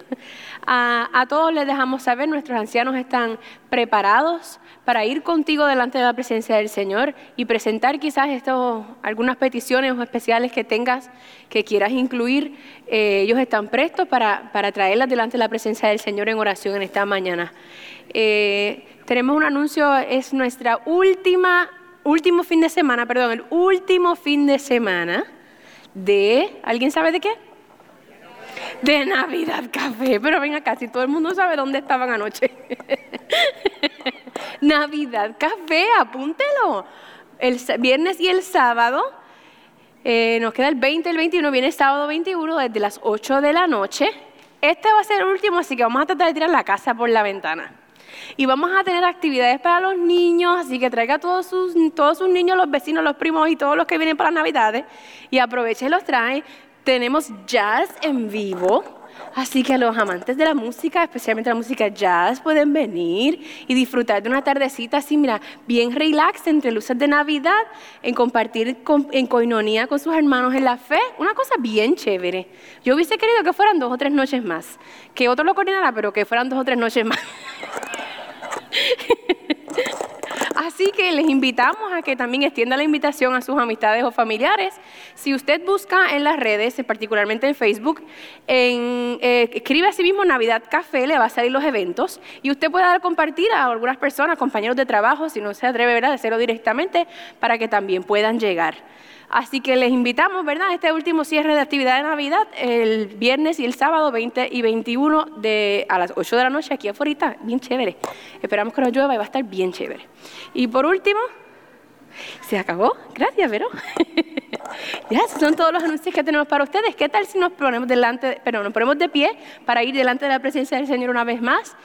A, a todos les dejamos saber, nuestros ancianos están preparados para ir contigo delante de la presencia del Señor y presentar quizás esto, algunas peticiones especiales que tengas que quieras incluir. Eh, ellos están prestos para, para, traerlas delante de la presencia del Señor en oración en esta mañana. Eh, tenemos un anuncio, es nuestra última, último fin de semana, perdón, el último fin de semana de, ¿alguien sabe de qué? de Navidad Café. Pero venga acá, si todo el mundo sabe dónde estaban anoche. [LAUGHS] Navidad Café, apúntelo. El viernes y el sábado. Eh, nos queda el 20, el 21, viene sábado 21 desde las 8 de la noche. Este va a ser el último, así que vamos a tratar de tirar la casa por la ventana. Y vamos a tener actividades para los niños, así que traiga a todos sus, todos sus niños, los vecinos, los primos y todos los que vienen para Navidades y aproveche y los trae tenemos jazz en vivo. Así que los amantes de la música, especialmente la música jazz, pueden venir y disfrutar de una tardecita así, mira, bien relax entre luces de Navidad, en compartir en coinonía con sus hermanos en la fe. Una cosa bien chévere. Yo hubiese querido que fueran dos o tres noches más. Que otro lo coordinara, pero que fueran dos o tres noches más. [LAUGHS] Así que les invitamos a que también extienda la invitación a sus amistades o familiares. Si usted busca en las redes, particularmente en Facebook, eh, escribe mismo Navidad Café, le va a salir los eventos y usted puede dar compartir a algunas personas, compañeros de trabajo, si no se atreve a hacerlo directamente, para que también puedan llegar. Así que les invitamos, ¿verdad? Este último cierre de actividad de Navidad, el viernes y el sábado 20 y 21 de, a las 8 de la noche aquí afuera, bien chévere. Esperamos que no llueva y va a estar bien chévere. Y por último, se acabó. Gracias, Vero. [LAUGHS] ya, son todos los anuncios que tenemos para ustedes. ¿Qué tal si nos ponemos delante, pero nos ponemos de pie para ir delante de la presencia del Señor una vez más?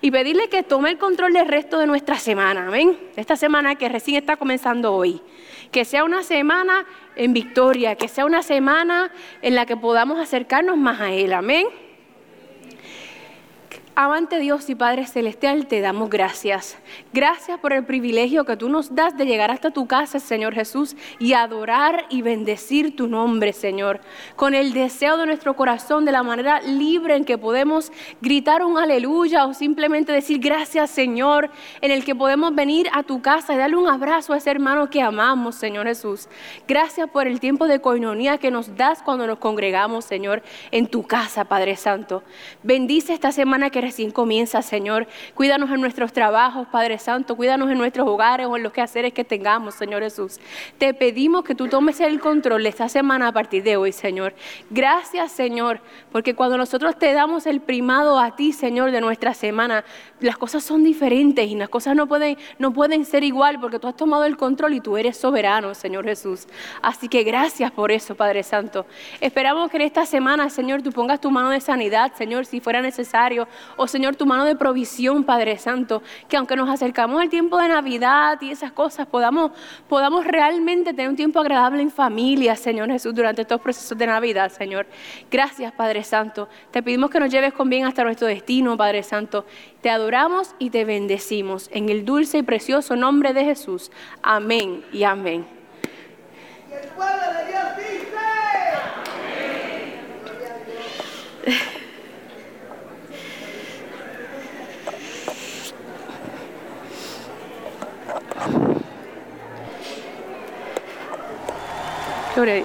y pedirle que tome el control del resto de nuestra semana, amén. Esta semana que recién está comenzando hoy. Que sea una semana en victoria, que sea una semana en la que podamos acercarnos más a Él, amén. Amante Dios y Padre Celestial, te damos gracias. Gracias por el privilegio que tú nos das de llegar hasta tu casa, Señor Jesús, y adorar y bendecir tu nombre, Señor, con el deseo de nuestro corazón, de la manera libre en que podemos gritar un aleluya o simplemente decir gracias, Señor, en el que podemos venir a tu casa y darle un abrazo a ese hermano que amamos, Señor Jesús. Gracias por el tiempo de coinonía que nos das cuando nos congregamos, Señor, en tu casa, Padre Santo. Bendice esta semana que recién comienza, Señor. Cuídanos en nuestros trabajos, Padre Santo. Cuídanos en nuestros hogares o en los quehaceres que tengamos, Señor Jesús. Te pedimos que tú tomes el control esta semana a partir de hoy, Señor. Gracias, Señor, porque cuando nosotros te damos el primado a ti, Señor, de nuestra semana, las cosas son diferentes y las cosas no pueden, no pueden ser igual porque tú has tomado el control y tú eres soberano, Señor Jesús. Así que gracias por eso, Padre Santo. Esperamos que en esta semana, Señor, tú pongas tu mano de sanidad, Señor, si fuera necesario, Oh Señor, tu mano de provisión, Padre Santo, que aunque nos acercamos al tiempo de Navidad y esas cosas, podamos, podamos realmente tener un tiempo agradable en familia, Señor Jesús, durante estos procesos de Navidad, Señor. Gracias, Padre Santo. Te pedimos que nos lleves con bien hasta nuestro destino, Padre Santo. Te adoramos y te bendecimos en el dulce y precioso nombre de Jesús. Amén y amén. Y el pueblo de Dios dice. Orei.